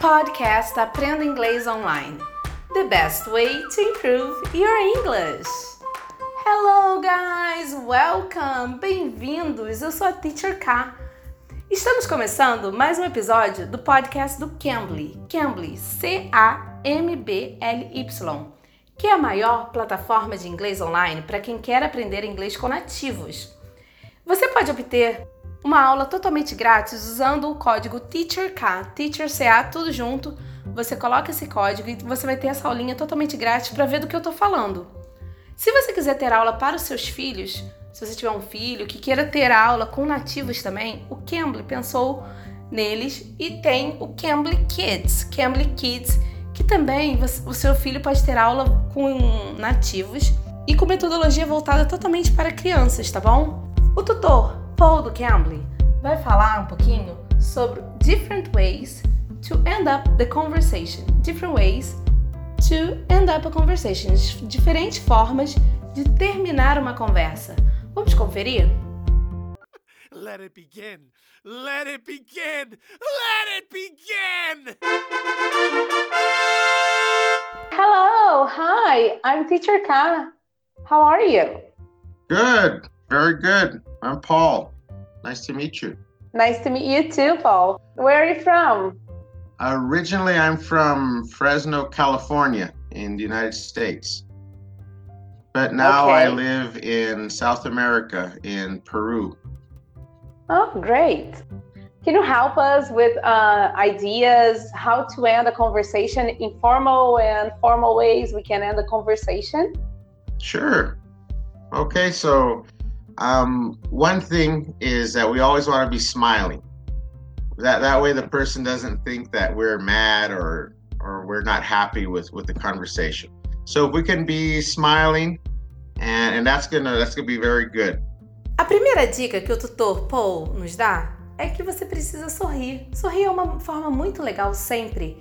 Podcast Aprenda Inglês Online. The best way to improve your English. Hello guys, welcome, bem-vindos. Eu sou a Teacher K. Estamos começando mais um episódio do podcast do Cambly, Cambly, C A M B L Y, que é a maior plataforma de inglês online para quem quer aprender inglês com nativos. Você pode obter uma aula totalmente grátis usando o código TEACHERK, TEACHERCA, tudo junto. Você coloca esse código e você vai ter essa aulinha totalmente grátis para ver do que eu estou falando. Se você quiser ter aula para os seus filhos, se você tiver um filho que queira ter aula com nativos também, o Cambly pensou neles e tem o Cambly Kids, Cambly Kids, que também o seu filho pode ter aula com nativos e com metodologia voltada totalmente para crianças, tá bom? O tutor Paul do Cambly vai falar um pouquinho sobre different ways to end up the conversation. Different ways to end up a conversation. Diferentes formas de terminar uma conversa. Vamos conferir? Let it begin. Let it begin. Let it begin. Hello. Hi. I'm Teacher K. How are you? Good. Very good. I'm Paul. Nice to meet you. Nice to meet you too, Paul. Where are you from? Originally, I'm from Fresno, California, in the United States. But now okay. I live in South America, in Peru. Oh, great. Can you help us with uh, ideas how to end a conversation in formal and formal ways we can end a conversation? Sure. Okay, so um, one thing is that we always want to be smiling. That that way the person doesn't think that we're mad or or we're not happy with with the conversation. So if we can be smiling, and, and that's gonna that's gonna be very good. A primeira dica que o tutor Paul nos dá é que você precisa sorrir. Sorrir é uma forma muito legal sempre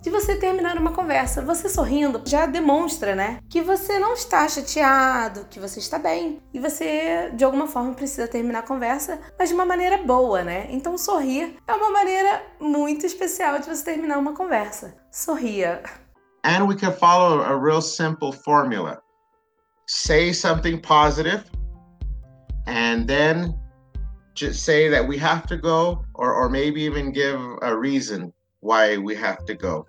de você terminar uma conversa. Você sorrindo já demonstra, né, que você não está chateado, que você está bem e você de alguma forma precisa terminar a conversa, mas de uma maneira boa, né? Então sorrir é uma maneira muito especial de você terminar uma conversa. Sorria. And we can follow a real simple formula. Say something positive and then just say that we have to go or, or maybe even give a reason why we have to go.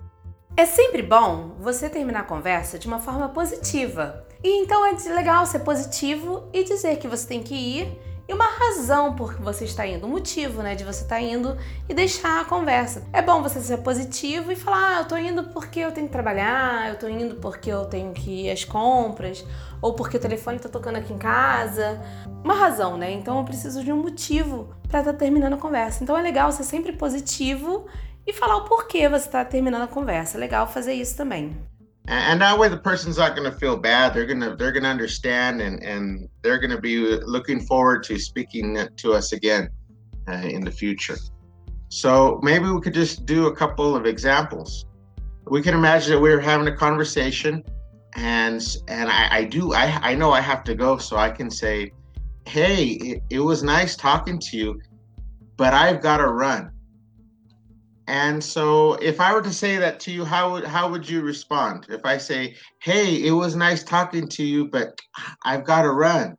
É sempre bom você terminar a conversa de uma forma positiva. E então é legal ser positivo e dizer que você tem que ir e uma razão por que você está indo, um motivo, né, de você estar indo e deixar a conversa. É bom você ser positivo e falar: ah, eu tô indo porque eu tenho que trabalhar, eu tô indo porque eu tenho que ir às compras, ou porque o telefone tá tocando aqui em casa. Uma razão, né? Então eu preciso de um motivo para estar tá terminando a conversa. Então é legal ser sempre positivo e falar o porquê você está terminando a conversa. Legal fazer isso também. And that way the person's not going to feel bad. They're going to they're going to understand and and they're going to be looking forward to speaking to us again uh, in the future. So maybe we could just do a couple of examples. We can imagine that we're having a conversation and and I, I do I I know I have to go so I can say, "Hey, it, it was nice talking to you, but I've got to run." And so, if I were to say that to you, how would how would you respond? If I say, "Hey, it was nice talking to you, but I've got to run."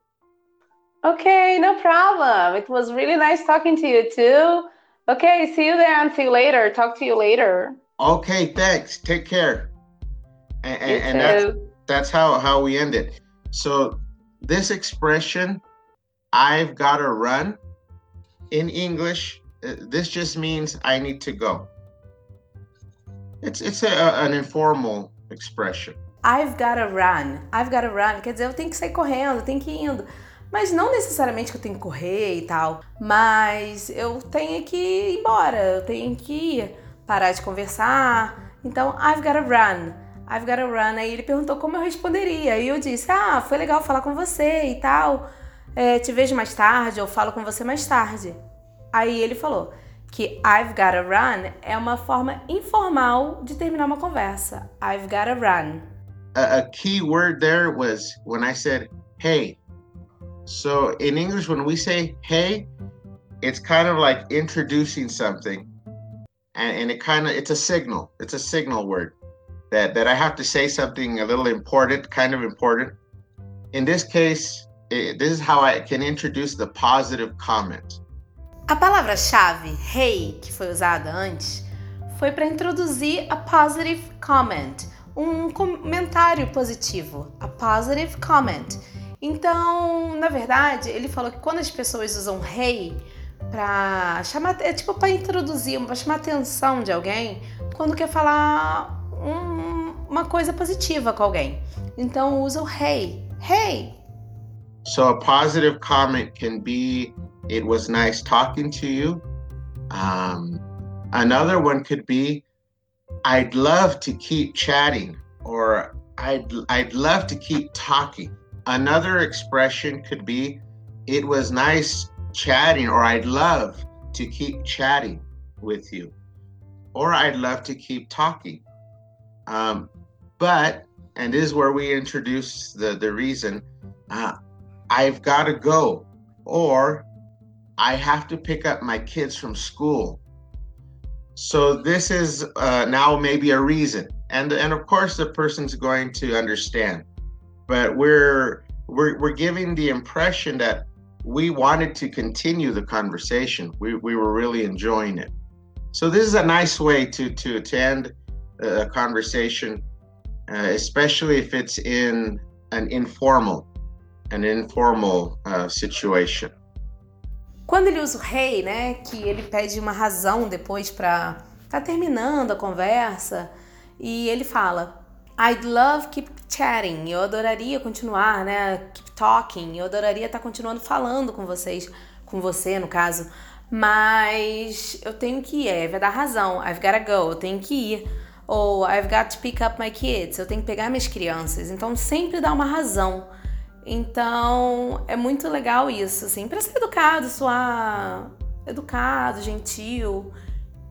Okay, no problem. It was really nice talking to you too. Okay, see you there and see you later. Talk to you later. Okay, thanks. Take care. And, and, and that's that's how how we end it. So this expression, "I've got to run," in English this just means I need to go. It's it's a, an informal expression. I've gotta run. I've gotta run. Quer dizer, eu tenho que sair correndo, eu tenho que ir indo. Mas não necessariamente que eu tenho que correr e tal. Mas eu tenho que ir embora, eu tenho que ir, parar de conversar. Então, I've gotta run. I've gotta run. Aí ele perguntou como eu responderia. E eu disse: Ah, foi legal falar com você e tal. É, te vejo mais tarde, eu falo com você mais tarde. Aí ele falou que I've gotta run é uma forma informal de terminar uma conversa. I've gotta run. A, a key word there was when I said, hey. So in English, when we say hey, it's kind of like introducing something. and, and it kind of it's a signal. It's a signal word that that I have to say something a little important, kind of important. In this case, it, this is how I can introduce the positive comment. A palavra-chave hey, que foi usada antes, foi para introduzir a positive comment, um comentário positivo, a positive comment. Então, na verdade, ele falou que quando as pessoas usam hey para chamar, é tipo para introduzir, para chamar atenção de alguém, quando quer falar um, uma coisa positiva com alguém. Então usa o hey. Hey. So a positive comment can be it was nice talking to you. Um, another one could be I'd love to keep chatting or I'd I'd love to keep talking. Another expression could be it was nice chatting or I'd love to keep chatting with you or I'd love to keep talking. Um, but, and this is where we introduce the, the reason uh, I've got to go, or I have to pick up my kids from school. So this is uh, now maybe a reason, and and of course the person's going to understand, but we're we're we're giving the impression that we wanted to continue the conversation. We we were really enjoying it. So this is a nice way to to to end a conversation, uh, especially if it's in an informal, an informal uh, situation. Quando ele usa o rei, né, que ele pede uma razão depois para tá terminando a conversa e ele fala I'd love keep chatting. Eu adoraria continuar, né? Keep talking. Eu adoraria estar tá continuando falando com vocês, com você no caso. Mas eu tenho que ir, é, vai dar razão. I've gotta go, eu tenho que ir. Ou I've got to pick up my kids, eu tenho que pegar minhas crianças. Então sempre dá uma razão. Então é muito legal isso, assim, para ser educado, soar educado, gentil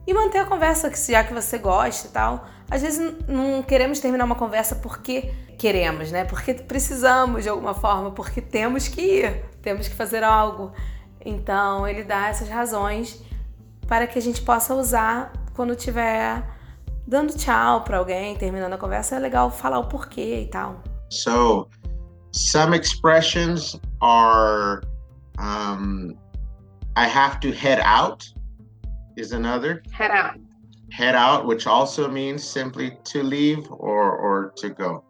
e manter a conversa que já que você gosta e tal. Às vezes não queremos terminar uma conversa porque queremos, né? Porque precisamos de alguma forma, porque temos que ir, temos que fazer algo. Então ele dá essas razões para que a gente possa usar quando tiver dando tchau para alguém, terminando a conversa, é legal falar o porquê e tal. So, some expressions are um, I have to head out is another. Head out. Head out, which also means simply to leave or, or to go.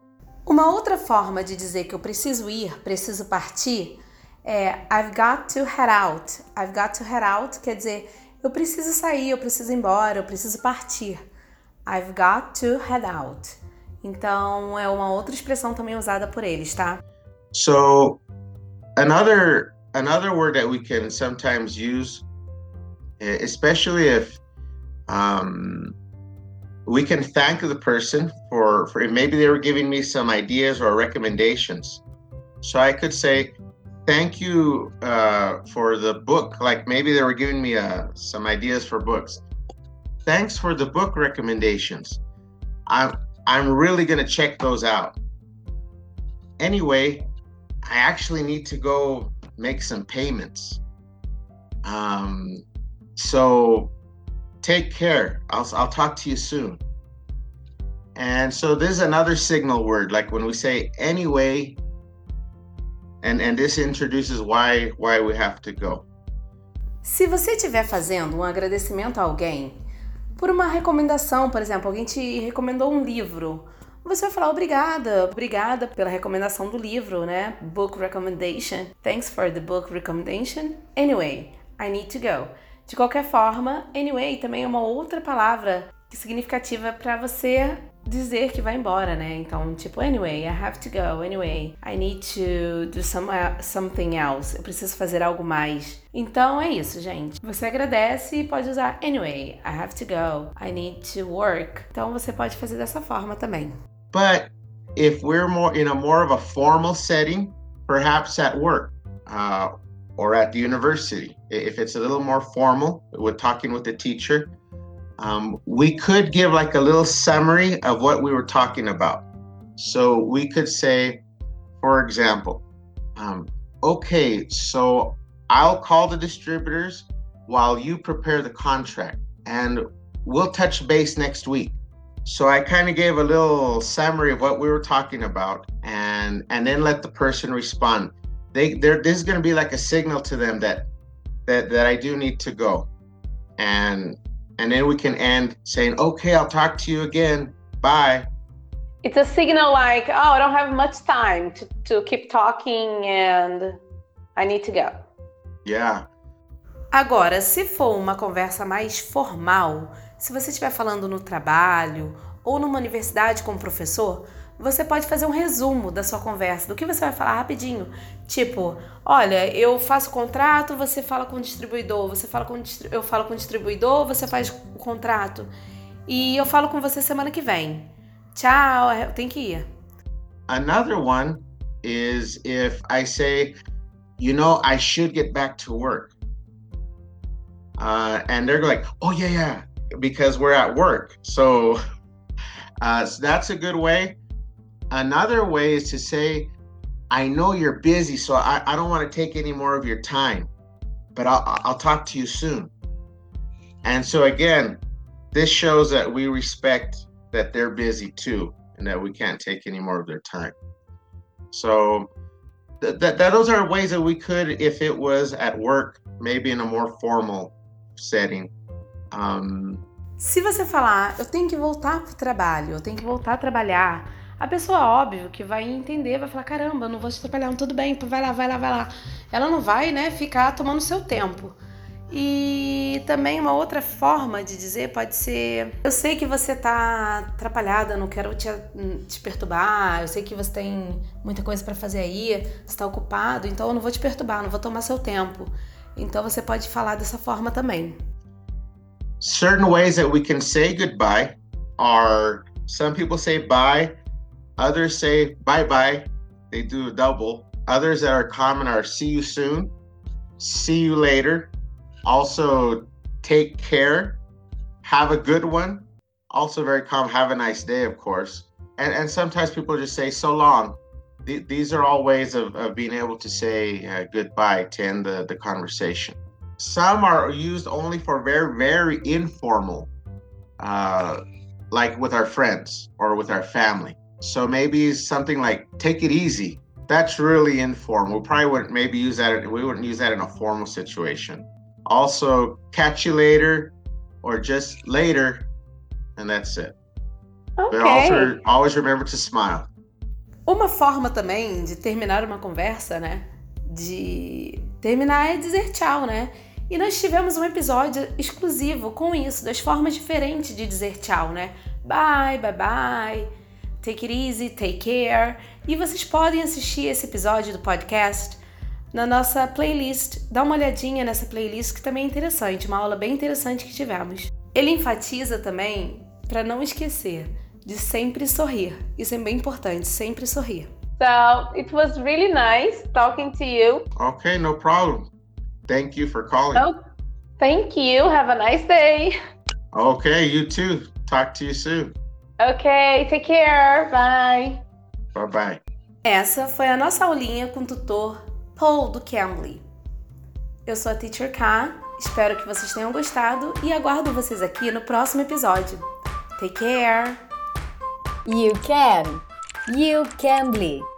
Uma outra forma de dizer que eu preciso ir, preciso partir, é I've got to head out. I've got to head out quer dizer eu preciso sair, eu preciso ir embora, eu preciso partir. I've got to head out. Então é uma outra expressão também usada por eles, tá? So another another word that we can sometimes use, especially if um, we can thank the person for for maybe they were giving me some ideas or recommendations. So I could say, thank you uh, for the book. Like maybe they were giving me uh, some ideas for books thanks for the book recommendations. I'm I'm really gonna check those out. Anyway, I actually need to go make some payments. Um, so take care. I'll I'll talk to you soon. And so this is another signal word, like when we say anyway, and and this introduces why why we have to go. Se você estiver fazendo um agradecimento a alguém, por uma recomendação, por exemplo, alguém te recomendou um livro. Você vai falar obrigada, obrigada pela recomendação do livro, né? Book recommendation. Thanks for the book recommendation. Anyway, I need to go. De qualquer forma, anyway também é uma outra palavra significativa para você dizer que vai embora, né? Então, tipo, anyway, I have to go. Anyway, I need to do some, uh, something else. Eu preciso fazer algo mais. Então é isso, gente. Você agradece e pode usar anyway, I have to go. I need to work. Então você pode fazer dessa forma também. But if we're more in a more of a formal setting, perhaps at work, uh, or at the university, if it's a little more formal, with talking with the teacher, um, we could give like a little summary of what we were talking about. So we could say, for example, um, okay, so I'll call the distributors while you prepare the contract. And we'll touch base next week. So I kind of gave a little summary of what we were talking about and and then let the person respond. They there this is going to be like a signal to them that that that I do need to go. And and then we can end saying, "Okay, I'll talk to you again. Bye." It's a signal like, "Oh, I don't have much time to to keep talking and I need to go." Yeah. Agora, se for uma conversa mais formal, se você estiver falando no trabalho ou numa universidade com um professor, você pode fazer um resumo da sua conversa, do que você vai falar rapidinho. Tipo, olha, eu faço contrato, você fala com o distribuidor, você fala com eu falo com o distribuidor, você faz o contrato. E eu falo com você semana que vem. Tchau, eu tenho que ir. Another one is if I say, you know, I should get back to work. Uh, and they're like, oh, yeah, yeah, because we're at work. So, uh, so that's a good way. Another way is to say, I know you're busy, so I, I don't want to take any more of your time, but I'll, I'll talk to you soon. And so, again, this shows that we respect that they're busy too and that we can't take any more of their time. So, th- that those are ways that we could, if it was at work, maybe in a more formal setting. Um, Se você falar, eu tenho que voltar pro trabalho, eu tenho que voltar a trabalhar, a pessoa, óbvio, que vai entender, vai falar: caramba, não vou te atrapalhar, tudo bem, vai lá, vai lá, vai lá. Ela não vai, né, ficar tomando seu tempo. E também uma outra forma de dizer pode ser: eu sei que você tá atrapalhada, não quero te, te perturbar, eu sei que você tem muita coisa para fazer aí, você tá ocupado, então eu não vou te perturbar, não vou tomar seu tempo. Então você pode falar dessa forma também. Certain ways that we can say goodbye are some people say bye, others say bye bye. They do a double. Others that are common are see you soon, see you later. Also, take care, have a good one. Also, very common, have a nice day, of course. And, and sometimes people just say so long. Th- these are all ways of, of being able to say uh, goodbye to end the, the conversation. Some are used only for very, very informal, uh, like with our friends or with our family. So maybe something like "take it easy." That's really informal. We probably wouldn't maybe use that. We wouldn't use that in a formal situation. Also, catch you later, or just later, and that's it. Okay. But also, always remember to smile. Uma forma também de terminar uma conversa, né? De terminar é dizer tchau, né? E nós tivemos um episódio exclusivo com isso, das formas diferentes de dizer tchau, né? Bye, bye, bye. Take it easy, take care. E vocês podem assistir esse episódio do podcast na nossa playlist. Dá uma olhadinha nessa playlist que também é interessante, uma aula bem interessante que tivemos. Ele enfatiza também para não esquecer de sempre sorrir. Isso é bem importante, sempre sorrir. So it was really nice talking to you. Okay, no problem. Thank you for calling. Oh, thank you. Have a nice day. Okay, you too. Talk to you soon. Okay, take care. Bye. Bye bye. Essa foi a nossa aulinha com o tutor Paul do Cambly. Eu sou a Teacher K, espero que vocês tenham gostado e aguardo vocês aqui no próximo episódio. Take care! You can. You can be.